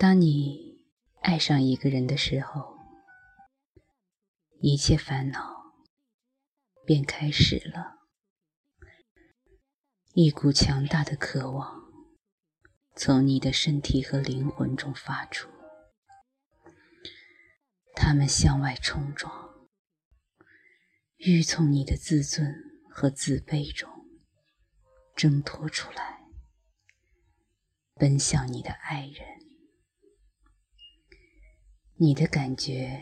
当你爱上一个人的时候，一切烦恼便开始了。一股强大的渴望从你的身体和灵魂中发出，它们向外冲撞，欲从你的自尊和自卑中挣脱出来，奔向你的爱人。你的感觉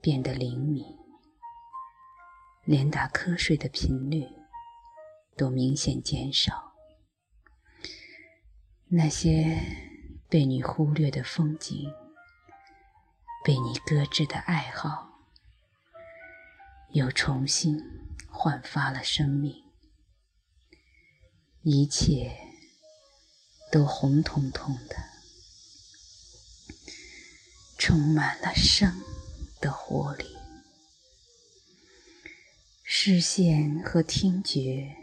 变得灵敏，连打瞌睡的频率都明显减少。那些被你忽略的风景，被你搁置的爱好，又重新焕发了生命。一切都红彤彤的。充满了生的活力，视线和听觉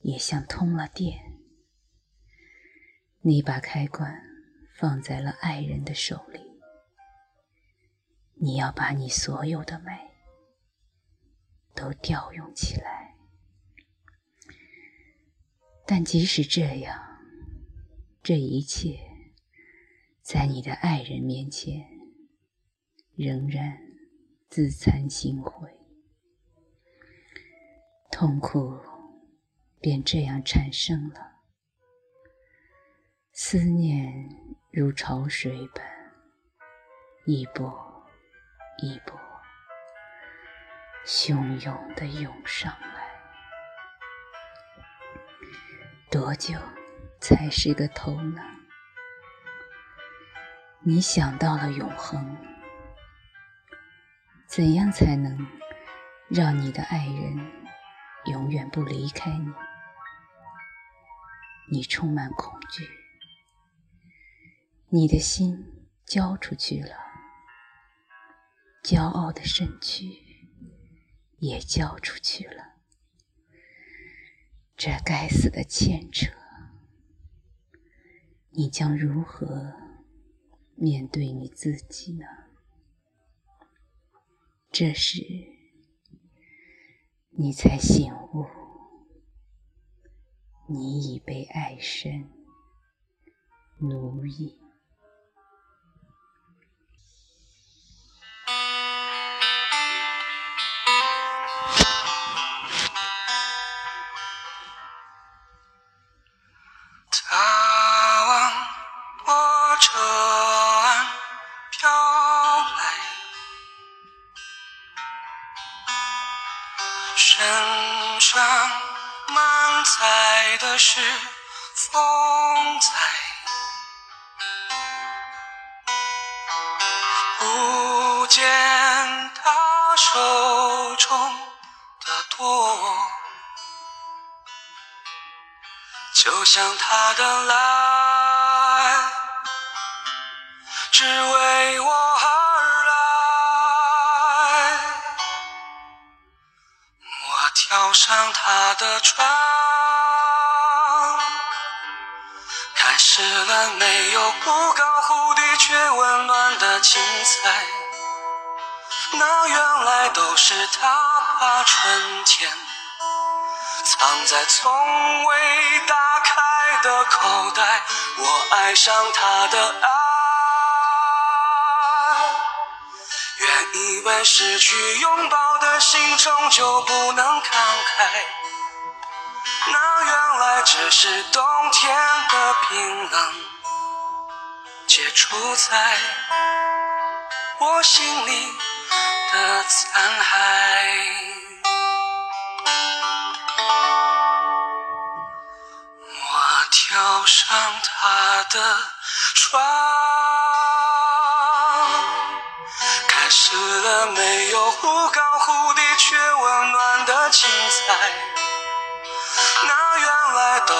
也像通了电。你把开关放在了爱人的手里，你要把你所有的美都调用起来。但即使这样，这一切。在你的爱人面前，仍然自惭形秽，痛苦便这样产生了。思念如潮水般一波一波汹涌地涌上来，多久才是个头呢？你想到了永恒，怎样才能让你的爱人永远不离开你？你充满恐惧，你的心交出去了，骄傲的身躯也交出去了。这该死的牵扯，你将如何？面对你自己呢？这时，你才醒悟，你已被爱神奴役。载的是风采，不见他手中的舵，就像他的来，只为我而来。我跳。上他的船，开始了没有忽高忽低却温暖的精彩。那原来都是他把春天藏在从未打开的口袋。我爱上他的爱。原以为失去拥抱的心终究不能慷慨，那原来只是冬天的冰冷，结出在我心里的残骸。我跳上他的床，开始了没有忽高忽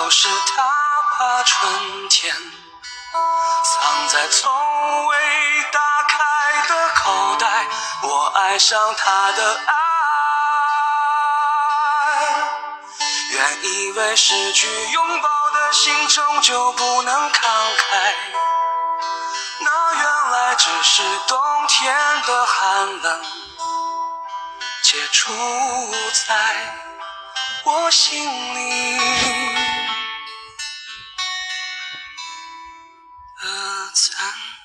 就是他把春天藏在从未打开的口袋。我爱上他的爱，原以为失去拥抱的心终究不能慷慨。那原来只是冬天的寒冷，结出在我心里。さ。